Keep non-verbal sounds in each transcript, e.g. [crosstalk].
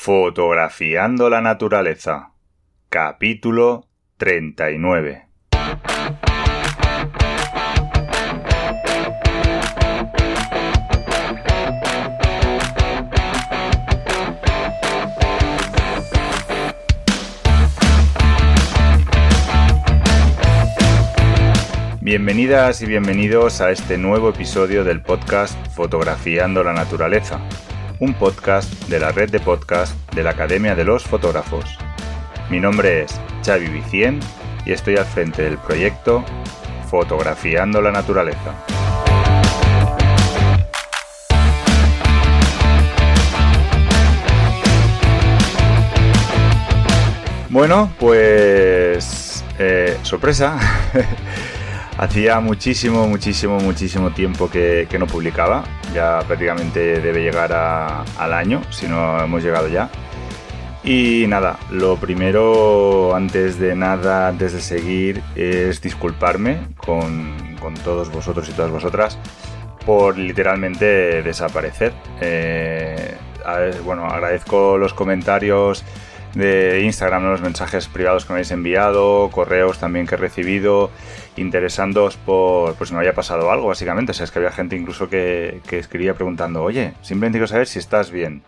Fotografiando la naturaleza. Capítulo 39. Bienvenidas y bienvenidos a este nuevo episodio del podcast Fotografiando la Naturaleza, un podcast de la red de podcast de la Academia de los Fotógrafos. Mi nombre es Xavi Vicien y estoy al frente del proyecto Fotografiando la Naturaleza. Bueno, pues eh, sorpresa. [laughs] Hacía muchísimo, muchísimo, muchísimo tiempo que, no publicaba. Ya prácticamente debe llegar al año, si no hemos llegado ya. Y nada, lo primero, antes de nada, antes de seguir, es disculparme con, todos vosotros y todas vosotras por literalmente desaparecer. Eh, bueno, agradezco los comentarios de Instagram, los mensajes privados que me habéis enviado, correos también que he recibido, interesándoos por pues si no haya pasado algo, básicamente. O sea, es que había gente incluso que, escribía preguntando, oye, simplemente quiero saber si estás bien.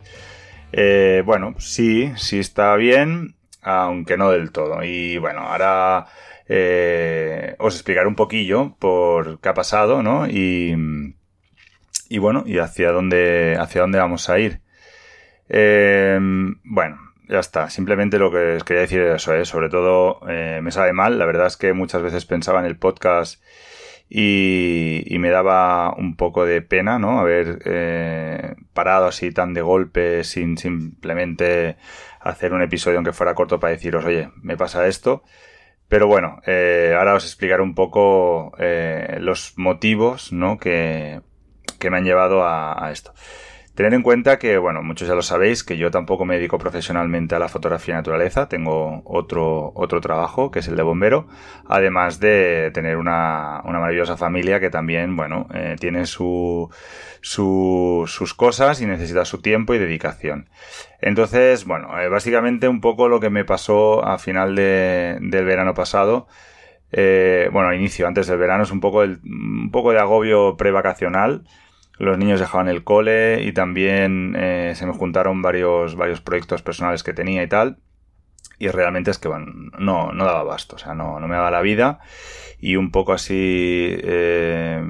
Eh, bueno, sí, sí está bien, aunque no del todo. Y bueno, ahora eh, os explicaré un poquillo por qué ha pasado, ¿no? Y, y bueno, y hacia dónde, hacia dónde vamos a ir. Eh, bueno, ya está, simplemente lo que os quería decir es eso, ¿eh? sobre todo eh, me sabe mal, la verdad es que muchas veces pensaba en el podcast y, me daba un poco de pena, ¿no? Haber eh, parado así tan de golpe sin simplemente hacer un episodio aunque fuera corto para deciros, oye, me pasa esto. Pero bueno, ahora os explicaré un poco los motivos, ¿no? Que, que me han llevado a esto. Tener en cuenta que, bueno, muchos ya lo sabéis, que yo tampoco me dedico profesionalmente a la fotografía de naturaleza, tengo otro, otro trabajo, que es el de bombero, además de tener una, maravillosa familia que también, bueno, eh, tiene su, sus cosas y necesita su tiempo y dedicación. Entonces, bueno, eh, básicamente un poco lo que me pasó a final del verano pasado, eh, bueno, inicio, antes del verano, es un poco, el, un poco de agobio prevacacional los niños dejaban el cole y también eh, se me juntaron varios, varios proyectos personales que tenía y tal. Y realmente es que bueno, no, no daba basto, o sea, no, no me daba la vida. Y un poco así, eh,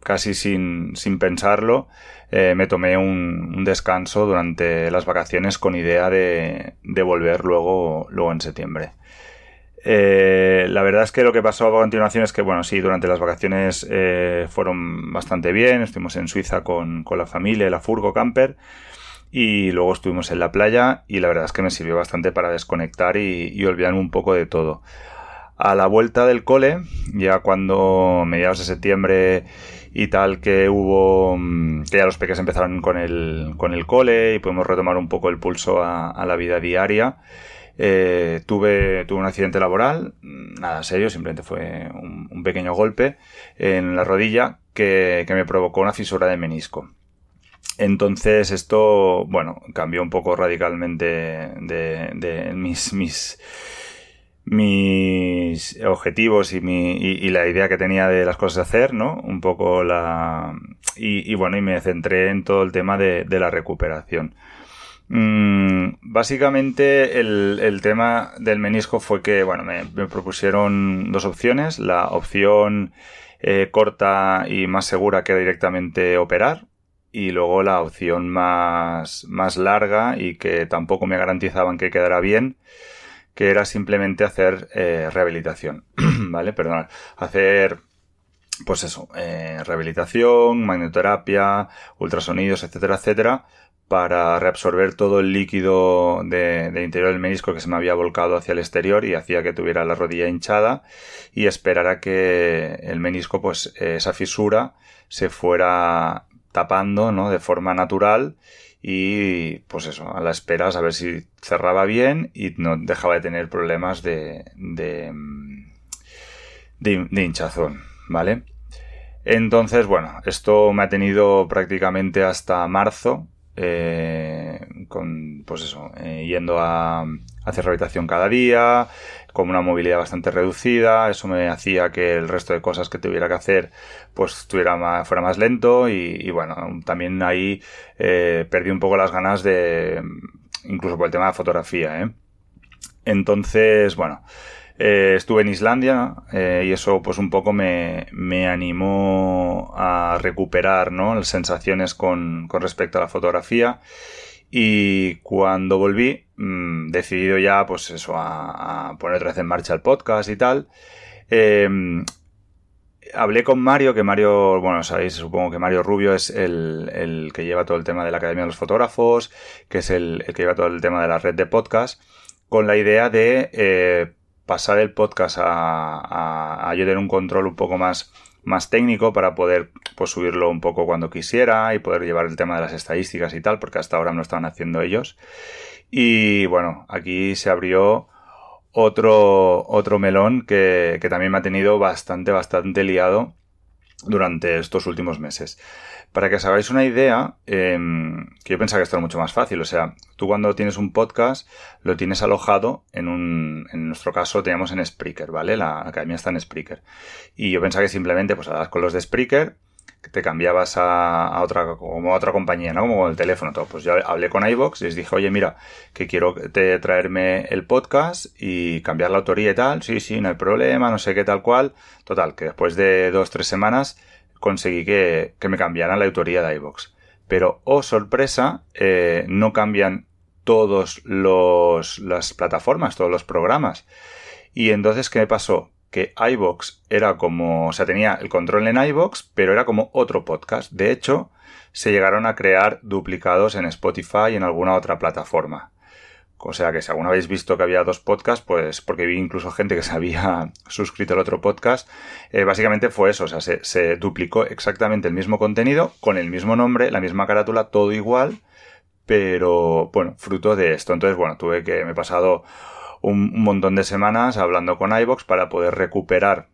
casi sin, sin pensarlo, eh, me tomé un, un, descanso durante las vacaciones con idea de, de volver luego, luego en septiembre. Eh, la verdad es que lo que pasó a continuación es que, bueno, sí, durante las vacaciones eh, fueron bastante bien. Estuvimos en Suiza con, la familia, la Furgo Camper. Y luego estuvimos en la playa y la verdad es que me sirvió bastante para desconectar y, y olvidarme un poco de todo. A la vuelta del cole, ya cuando mediados de septiembre y tal que hubo mm, que ya los peques empezaron con el, con el cole y pudimos retomar un poco el pulso a la vida diaria eh, tuve, un accidente laboral, nada serio, simplemente fue un, pequeño golpe en la rodilla que, me provocó una fisura de menisco. Entonces esto, bueno, cambió un poco radicalmente de, mis, mis, mis objetivos y, mi, y, la idea que tenía de las cosas de hacer, ¿no? Un poco la... Y, bueno, y me centré en todo el tema de, de la recuperación. Mm, básicamente el, tema del menisco fue que, bueno, me, propusieron dos opciones. La opción eh, corta y más segura que era directamente operar. Y luego la opción más, más larga y que tampoco me garantizaban que quedara bien, que era simplemente hacer eh, rehabilitación. [clears throat] ¿Vale? Perdón. Hacer pues eso, eh, rehabilitación, magnetoterapia, ultrasonidos, etcétera, etcétera, para reabsorber todo el líquido de, interior del menisco que se me había volcado hacia el exterior y hacía que tuviera la rodilla hinchada y esperar a que el menisco, pues esa fisura se fuera tapando, ¿no? De forma natural y pues eso, a la espera a ver si cerraba bien y no dejaba de tener problemas de, de, de hinchazón, ¿vale? Entonces, bueno, esto me ha tenido prácticamente hasta marzo, eh, con, pues eso, eh, yendo a, hacer rehabilitación cada día, con una movilidad bastante reducida, eso me hacía que el resto de cosas que tuviera que hacer, pues estuviera más, fuera más lento y, bueno, también ahí eh, perdí un poco las ganas de, incluso por el tema de fotografía, ¿eh? Entonces, bueno, eh, estuve en Islandia eh, y eso pues un poco me, me animó a recuperar ¿no? las sensaciones con, con, respecto a la fotografía y cuando volví mmm, decidido ya pues eso a, poner otra vez en marcha el podcast y tal eh, hablé con Mario, que Mario, bueno, sabéis, supongo que Mario Rubio es el, el, que lleva todo el tema de la Academia de los Fotógrafos, que es el, el, que lleva todo el tema de la red de podcast, con la idea de eh, pasar el podcast a, a, yo tener un control un poco más, más técnico para poder pues, subirlo un poco cuando quisiera y poder llevar el tema de las estadísticas y tal, porque hasta ahora me lo estaban haciendo ellos. Y bueno, aquí se abrió otro, otro melón que, que también me ha tenido bastante, bastante liado durante estos últimos meses. Para que os hagáis una idea, em, que yo pensaba que esto era mucho más fácil. O sea, tú cuando tienes un podcast, lo tienes alojado en un, en nuestro caso teníamos en Spreaker, ¿vale? La academia está en Spreaker. Y yo pensaba que simplemente, pues, hablas con los de Spreaker, te cambiabas a, otra, como a otra compañía, ¿no? Como con el teléfono, todo. Pues yo hablé con iVox y les dije, oye, mira, que quiero traerme el podcast y cambiar la autoría y tal. Sí, sí, no hay problema, no sé qué tal cual. Total, que después de dos, tres semanas conseguí que, me cambiaran la autoría de iVox. Pero, oh sorpresa, eh, no cambian todas las plataformas, todos los programas. Y entonces, ¿qué me pasó? Que iVox era como, o sea, tenía el control en iVox, pero era como otro podcast. De hecho, se llegaron a crear duplicados en Spotify y en alguna otra plataforma. O sea que si alguna habéis visto que había dos podcasts, pues porque vi incluso gente que se había [laughs] suscrito al otro podcast, eh, básicamente fue eso, o sea, se, duplicó exactamente el mismo contenido, con el mismo nombre, la misma carátula, todo igual, pero bueno, fruto de esto. Entonces, bueno, tuve que, me he pasado un, montón de semanas hablando con iBox para poder recuperar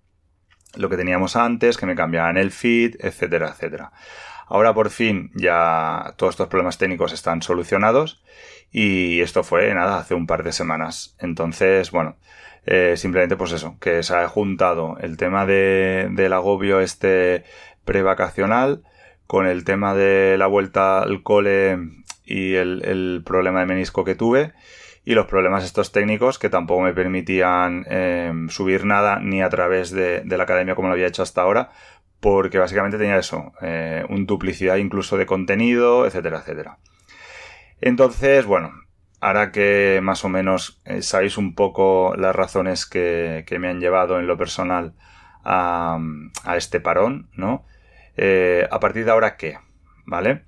lo que teníamos antes, que me cambiaran el feed, etcétera, etcétera. Ahora por fin ya todos estos problemas técnicos están solucionados y esto fue, nada, hace un par de semanas. Entonces, bueno, eh, simplemente pues eso, que se ha juntado el tema de, del agobio este prevacacional con el tema de la vuelta al cole y el, el, problema de menisco que tuve y los problemas estos técnicos que tampoco me permitían eh, subir nada ni a través de, la academia como lo había hecho hasta ahora porque básicamente tenía eso, eh, un duplicidad incluso de contenido, etcétera, etcétera. Entonces, bueno, ahora que más o menos eh, sabéis un poco las razones que, me han llevado en lo personal a, este parón, ¿no? Eh, a partir de ahora, ¿qué? ¿Vale?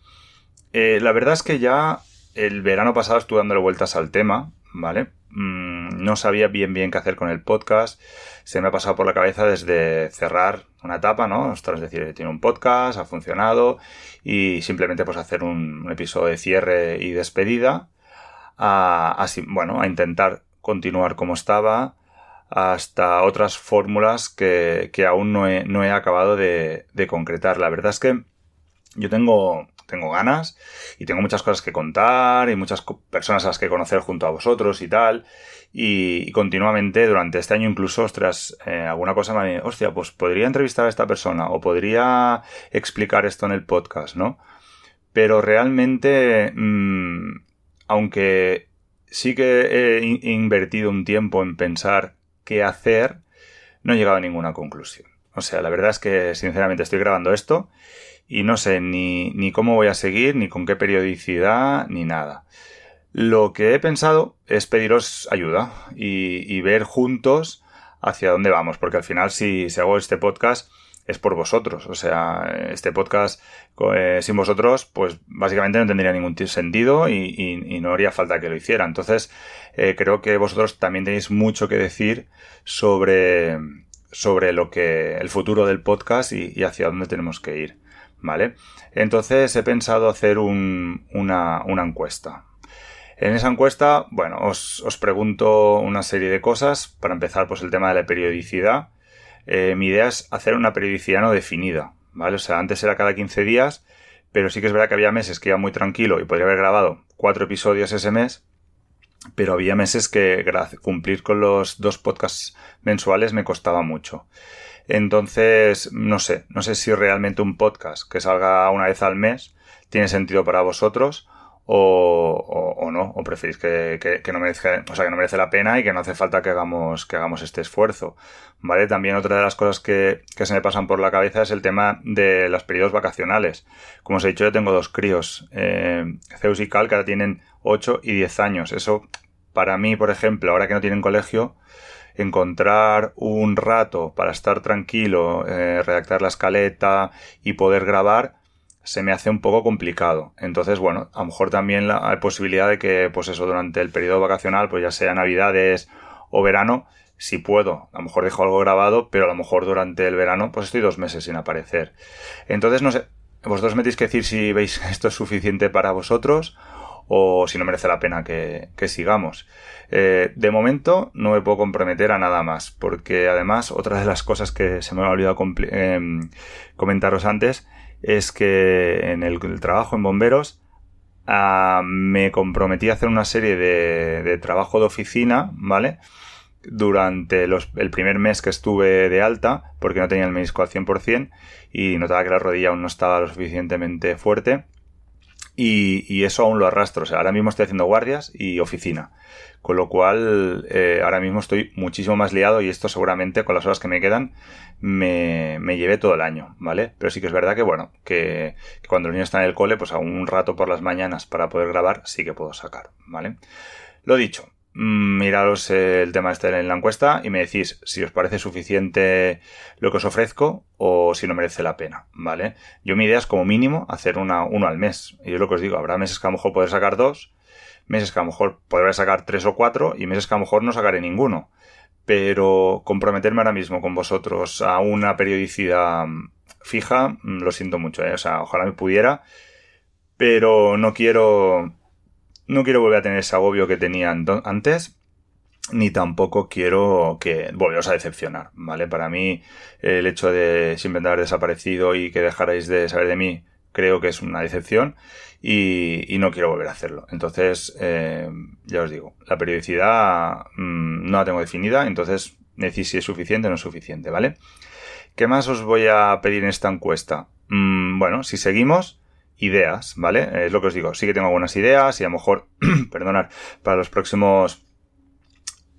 La verdad es que ya el verano pasado estuve dándole vueltas al tema, ¿vale? Mm, no sabía bien bien qué hacer con el podcast. Se me ha pasado por la cabeza desde cerrar una etapa, ¿no? es decir, tiene un podcast, ha funcionado y simplemente pues hacer un, episodio de cierre y despedida. A, bueno, a intentar continuar como estaba hasta otras fórmulas que, que aún no he, no he acabado de concretar. La verdad es que yo tengo tengo ganas y tengo muchas cosas que contar y muchas personas a las que conocer junto a vosotros y tal. Y, continuamente durante este año incluso, ostras, eh, alguna cosa me... Hostia, pues podría entrevistar a esta persona o podría explicar esto en el podcast, ¿no? Pero realmente... Mmm, aunque sí que he invertido un tiempo en pensar qué hacer, no he llegado a ninguna conclusión. O sea, la verdad es que sinceramente estoy grabando esto y no sé ni, ni cómo voy a seguir, ni con qué periodicidad, ni nada. Lo que he pensado es pediros ayuda y, ver juntos hacia dónde vamos, porque al final si, si hago este podcast es por vosotros. O sea, este podcast eh, sin vosotros, pues básicamente no tendría ningún sentido y, no haría falta que lo hiciera. Entonces, eh, creo que vosotros también tenéis mucho que decir sobre, sobre lo que el futuro del podcast y, hacia dónde tenemos que ir. ¿Vale? Entonces he pensado hacer una, encuesta. En esa encuesta, bueno, os, os, pregunto una serie de cosas. Para empezar, pues el tema de la periodicidad. Eh, mi idea es hacer una periodicidad no definida, ¿vale? O sea, antes era cada 15 días, pero sí que es verdad que había meses que iba muy tranquilo y podría haber grabado cuatro episodios ese mes, pero había meses que cumplir con los dos podcasts mensuales me costaba mucho. Entonces, no sé, no sé si realmente un podcast que salga una vez al mes tiene sentido para vosotros o, o, no, o preferís que, que, no merezca, o sea, que no merece la pena y que no hace falta que hagamos, que hagamos este esfuerzo. ¿Vale? También otra de las cosas que, que se me pasan por la cabeza es el tema de los periodos vacacionales. Como os he dicho, yo tengo dos críos, eh, Zeus y Cal, que ahora tienen 8 y 10 años. Eso, para mí, por ejemplo, ahora que no tienen colegio, encontrar un rato para estar tranquilo, eh, redactar la escaleta y poder grabar, se me hace un poco complicado. Entonces, bueno, a lo mejor también la, hay posibilidad de que, pues eso, durante el periodo vacacional, pues ya sea Navidades o verano, si puedo, a lo mejor dejo algo grabado, pero a lo mejor durante el verano, pues estoy dos meses sin aparecer. Entonces, no sé, vosotros me tenéis que decir si veis [laughs] esto es suficiente para vosotros o si no merece la pena que, sigamos. Eh, de momento no me puedo comprometer a nada más, porque además otra de las cosas que se me ha olvidado em, comentaros antes es que en el, trabajo en bomberos ah, me comprometí a hacer una serie de, trabajo de oficina, ¿vale? Durante el primer mes que estuve de alta, porque no tenía el menisco al 100% y notaba que la rodilla aún no estaba lo suficientemente fuerte. Y, eso aún lo arrastro. O sea, ahora mismo estoy haciendo guardias y oficina. Con lo cual, eh, ahora mismo estoy muchísimo más liado y esto seguramente con las horas que me quedan me, me lleve todo el año, ¿vale? Pero sí que es verdad que, bueno, que, cuando los niños están en el cole, pues a un rato por las mañanas para poder grabar sí que puedo sacar, ¿vale? Lo dicho, miraros el tema este en la encuesta y me decís si os parece suficiente lo que os ofrezco o si no merece la pena, ¿vale? Yo mi idea es como mínimo hacer una, uno al mes. Y es lo que os digo, habrá meses que a lo mejor poder sacar dos, meses que a lo mejor podré sacar tres o cuatro y meses que a lo mejor no sacaré ninguno pero comprometerme ahora mismo con vosotros a una periodicidad fija, mm, lo siento mucho, ¿eh? o sea, ojalá me pudiera, pero no quiero, no quiero volver a tener ese agobio que tenía antes, ni tampoco quiero que volveros a decepcionar, ¿vale? Para mí, el hecho de simplemente haber desaparecido y que dejarais de saber de mí, creo que es una decepción y, no quiero volver a hacerlo. Entonces, eh, ya os digo, la periodicidad mm, no la tengo definida, entonces decís si es suficiente o no es suficiente, ¿vale? ¿Qué más os voy a pedir en esta encuesta? Mm, bueno, si seguimos, ideas, ¿vale? Es lo que os digo, sí que tengo algunas ideas y a lo mejor, [clears throat] perdonar, para los próximos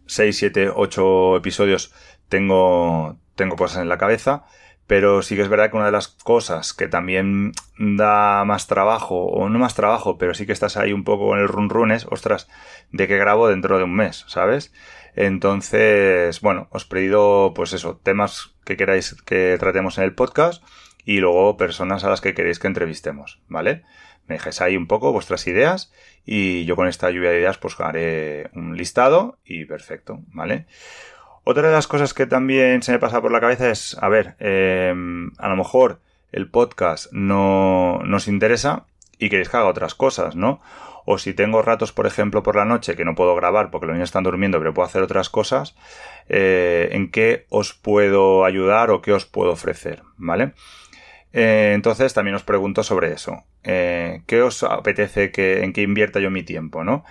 6, 7, 8 episodios tengo, tengo cosas en la cabeza pero sí que es verdad que una de las cosas que también da más trabajo, o no más trabajo, pero sí que estás ahí un poco con el run run es, ostras, de que grabo dentro de un mes, ¿sabes? Entonces, bueno, os he pedido, pues eso, temas que queráis que tratemos en el podcast y luego personas a las que queréis que entrevistemos, ¿vale? Me dejáis ahí un poco vuestras ideas y yo con esta lluvia de ideas pues haré un listado y perfecto, ¿vale? Otra de las cosas que también se me pasa por la cabeza es, a ver, em, a lo mejor el podcast no nos interesa y queréis que haga otras cosas, ¿no? O si tengo ratos, por ejemplo, por la noche que no puedo grabar porque los niños están durmiendo, pero puedo hacer otras cosas, eh, ¿en qué os puedo ayudar o qué os puedo ofrecer? ¿Vale? Eh, entonces también os pregunto sobre eso. Eh, ¿Qué os apetece que, en que invierta yo mi tiempo? ¿no?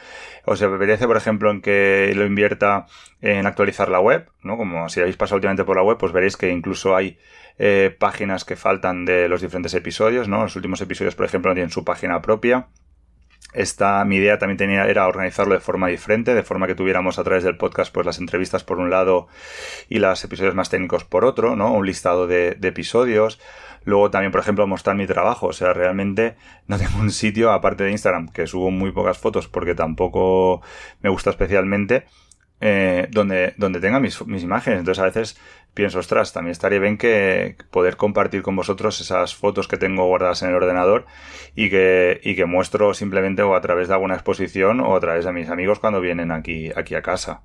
¿Os apetece, por ejemplo, en que lo invierta en actualizar la web? ¿no? Como si habéis pasado últimamente por la web, pues veréis que incluso hay eh, páginas que faltan de los diferentes episodios. ¿no? Los últimos episodios, por ejemplo, no tienen su página propia. esta, mi idea también tenía, era organizarlo de forma diferente, de forma que tuviéramos a través del podcast pues las entrevistas por un lado y los episodios más técnicos por otro, ¿no? Un listado de episodios. Luego también, por ejemplo, mostrar mi trabajo. O sea, realmente no tengo un sitio, aparte de Instagram, que subo muy pocas fotos porque tampoco me gusta especialmente, eh, donde, donde tenga mis, imágenes. Entonces a veces pienso, ostras, también estaría bien que poder compartir con vosotros esas fotos que tengo guardadas en el ordenador y que, y que muestro simplemente o a través de alguna exposición o a través de mis amigos cuando vienen aquí, aquí a casa.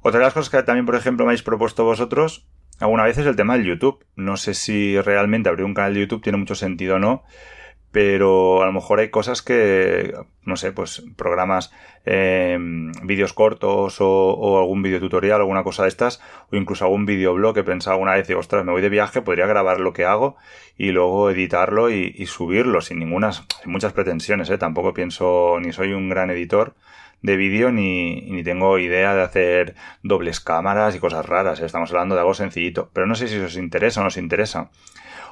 Otra de las cosas que también, por ejemplo, me habéis propuesto vosotros alguna vez es el tema del YouTube. No sé si realmente abrir un canal de YouTube tiene mucho sentido o no pero a lo mejor hay cosas que, no sé, pues programas, eh, vídeos cortos o, algún video tutorial, alguna cosa de estas, o incluso algún videoblog que pensaba alguna vez, digo, ostras, me voy de viaje, podría grabar lo que hago y luego editarlo y, subirlo sin ninguna, sin muchas pretensiones, ¿eh? Tampoco pienso, ni soy un gran editor de vídeo ni, ni tengo idea de hacer dobles cámaras y cosas raras, ¿eh? estamos hablando de algo sencillito, pero no sé si os interesa o no os interesa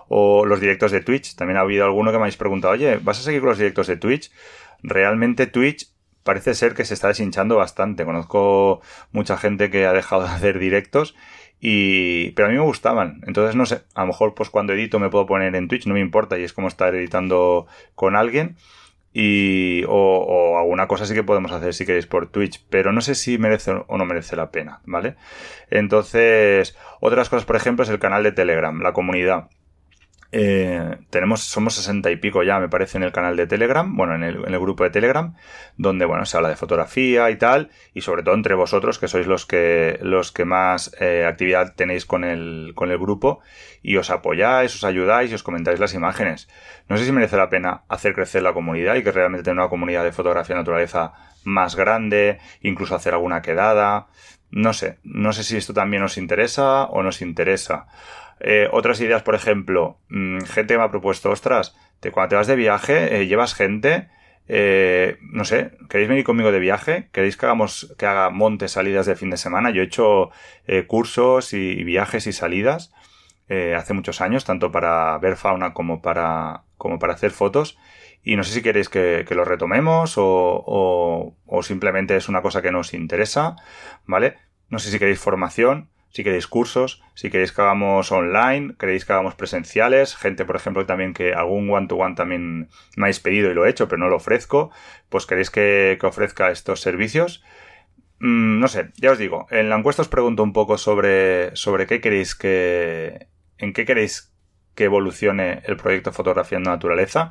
o los directos de Twitch. También ha habido alguno que me habéis preguntado, oye, ¿vas a seguir con los directos de Twitch? Realmente Twitch parece ser que se está deshinchando bastante. Conozco mucha gente que ha dejado de hacer directos y pero a mí me gustaban. Entonces no sé, a lo mejor pues cuando edito me puedo poner en Twitch, no me importa y es como estar editando con alguien. Y, o, o, alguna cosa sí que podemos hacer si queréis por Twitch, pero no sé si merece o no merece la pena, ¿vale? Entonces, otras cosas, por ejemplo, es el canal de Telegram, la comunidad. Eh, tenemos, somos sesenta y pico ya, me parece, en el canal de Telegram, bueno, en el, en el, grupo de Telegram, donde, bueno, se habla de fotografía y tal, y sobre todo entre vosotros, que sois los que, los que más eh, actividad tenéis con el, con el grupo, y os apoyáis, os ayudáis y os comentáis las imágenes. No sé si merece la pena hacer crecer la comunidad y que realmente tener una comunidad de fotografía de naturaleza más grande, incluso hacer alguna quedada. No sé, no sé si esto también os interesa o nos interesa. Eh, otras ideas, por ejemplo, mm, gente me ha propuesto, ostras, te, cuando te vas de viaje, eh, llevas gente, eh, no sé, ¿queréis venir conmigo de viaje? ¿Queréis que hagamos, que haga montes salidas de fin de semana? Yo he hecho cursos y, viajes y salidas hace muchos años, tanto para ver fauna como para, como para hacer fotos. Y no sé si queréis que, lo retomemos o, o simplemente es una cosa que nos interesa, ¿vale? No sé si queréis formación si queréis cursos, si queréis que hagamos online, queréis que hagamos presenciales, gente, por ejemplo, también que algún one-to-one también me habéis pedido y lo he hecho, pero no lo ofrezco, pues queréis que, ofrezca estos servicios. Mm, no sé, ya os digo, en la encuesta os pregunto un poco sobre, sobre qué queréis que, en qué queréis que evolucione el proyecto Fotografía en Naturaleza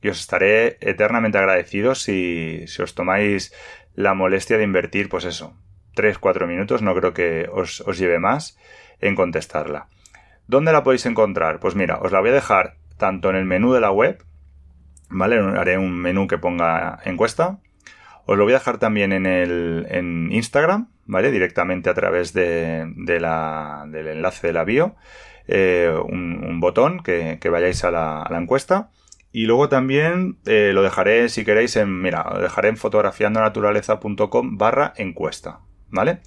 y os estaré eternamente agradecido si, si os tomáis la molestia de invertir, pues eso, 3-4 minutos, no creo que os, lleve más en contestarla. ¿Dónde la podéis encontrar? Pues mira, os la voy a dejar tanto en el menú de la web, ¿vale? Haré un menú que ponga encuesta. Os lo voy a dejar también en el en Instagram, ¿vale? Directamente a través de, del enlace de la bio. Eh, un, botón que, vayáis a la, encuesta. Y luego también eh, lo dejaré, si queréis, en, mira, lo dejaré en fotografiandonaturaleza.com barra encuesta, ¿vale?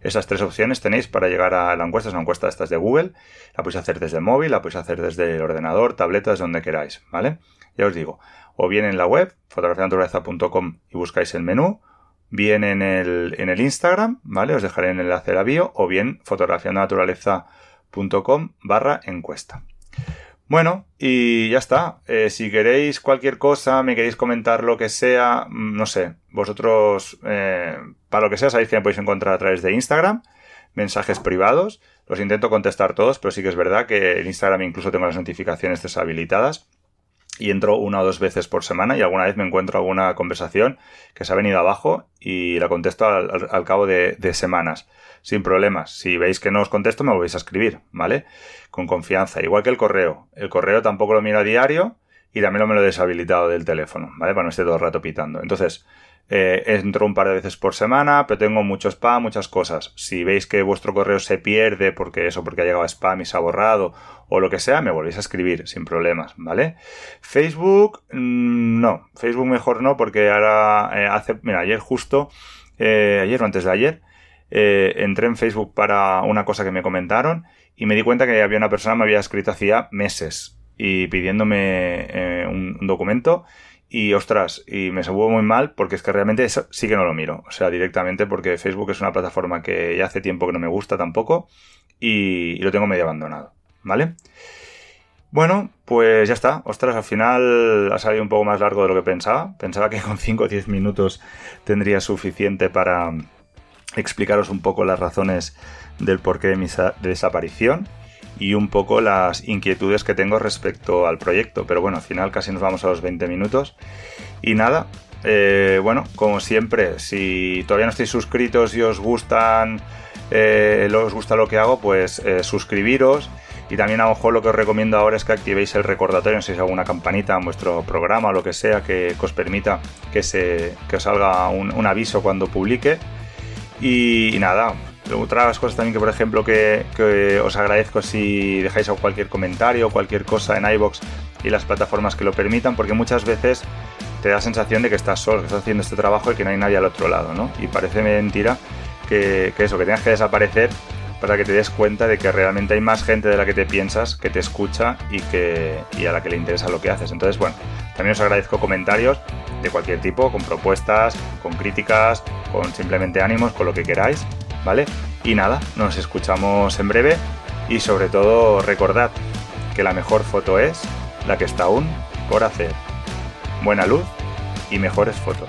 Esas tres opciones tenéis para llegar a la encuesta, es una encuesta esta de Google, la podéis hacer desde el móvil, la podéis hacer desde el ordenador, tabletas, donde queráis, ¿vale? Ya os digo, o bien en la web, fotografianaturaleza.com y buscáis el menú, bien en el, en el Instagram, ¿vale? Os dejaré el enlace de la bio, o bien fotografianaturaleza.com barra encuesta. Bueno, y ya está. Eh, si queréis cualquier cosa, me queréis comentar lo que sea, mm, no sé, vosotros, eh, para lo que sea, sabéis que me podéis encontrar a través de Instagram, mensajes privados. Los intento contestar todos, pero sí que es verdad que en Instagram incluso tengo las notificaciones deshabilitadas y entro una o dos veces por semana y alguna vez me encuentro alguna conversación que se ha venido abajo y la contesto al, cabo de, de, semanas, sin problemas. Si veis que no os contesto, me volvéis a escribir, ¿vale? Con confianza. Igual que el correo. El correo tampoco lo miro a diario y también lo me lo he deshabilitado del teléfono, ¿vale? Para no esté todo el rato pitando. Entonces, eh, entro un par de veces por semana, pero tengo mucho spam, muchas cosas. Si veis que vuestro correo se pierde porque eso, porque ha llegado a spam y se ha borrado o lo que sea, me volvéis a escribir sin problemas, ¿vale? Facebook, mm, no. Facebook mejor no porque ahora eh, hace, mira, ayer justo, eh, ayer o antes de ayer, entré en Facebook para una cosa que me comentaron y me di cuenta que había una persona que me había escrito hacía meses y pidiéndome un documento y ostras, y me subo muy mal porque es que realmente eso sí que no lo miro. O sea, directamente porque Facebook es una plataforma que ya hace tiempo que no me gusta tampoco y, lo tengo medio abandonado. ¿Vale? Bueno, pues ya está. Ostras, al final ha salido un poco más largo de lo que pensaba. Pensaba que con 5 o 10 minutos tendría suficiente para explicaros un poco las razones del porqué de mi desaparición y un poco las inquietudes que tengo respecto al proyecto. Pero bueno, al final casi nos vamos a los 20 minutos. Y nada, eh, bueno, como siempre, si todavía no estáis suscritos y os gustan, eh, os gusta lo que hago, pues eh, suscribiros. Y también a lo mejor lo que os recomiendo ahora es que activéis el recordatorio, no sé si alguna campanita en vuestro programa o lo que sea que, os permita que, se, que os salga un, aviso cuando publique. Y, y nada, otras cosas también que, por ejemplo, que, os agradezco si dejáis cualquier comentario cualquier cosa en iBox y las plataformas que lo permitan, porque muchas veces te da la sensación de que estás solo, que estás haciendo este trabajo y que no hay nadie al otro lado, ¿no? Y parece mentira que, eso, que tengas que desaparecer para que te des cuenta de que realmente hay más gente de la que te piensas que te escucha y, que, y a la que le interesa lo que haces. Entonces, bueno, también os agradezco comentarios de cualquier tipo, con propuestas, con críticas, con simplemente ánimos, con lo que queráis. ¿vale? Y nada, nos escuchamos en breve y sobre todo recordad que la mejor foto es la que está aún por hacer. Buena luz y mejores fotos.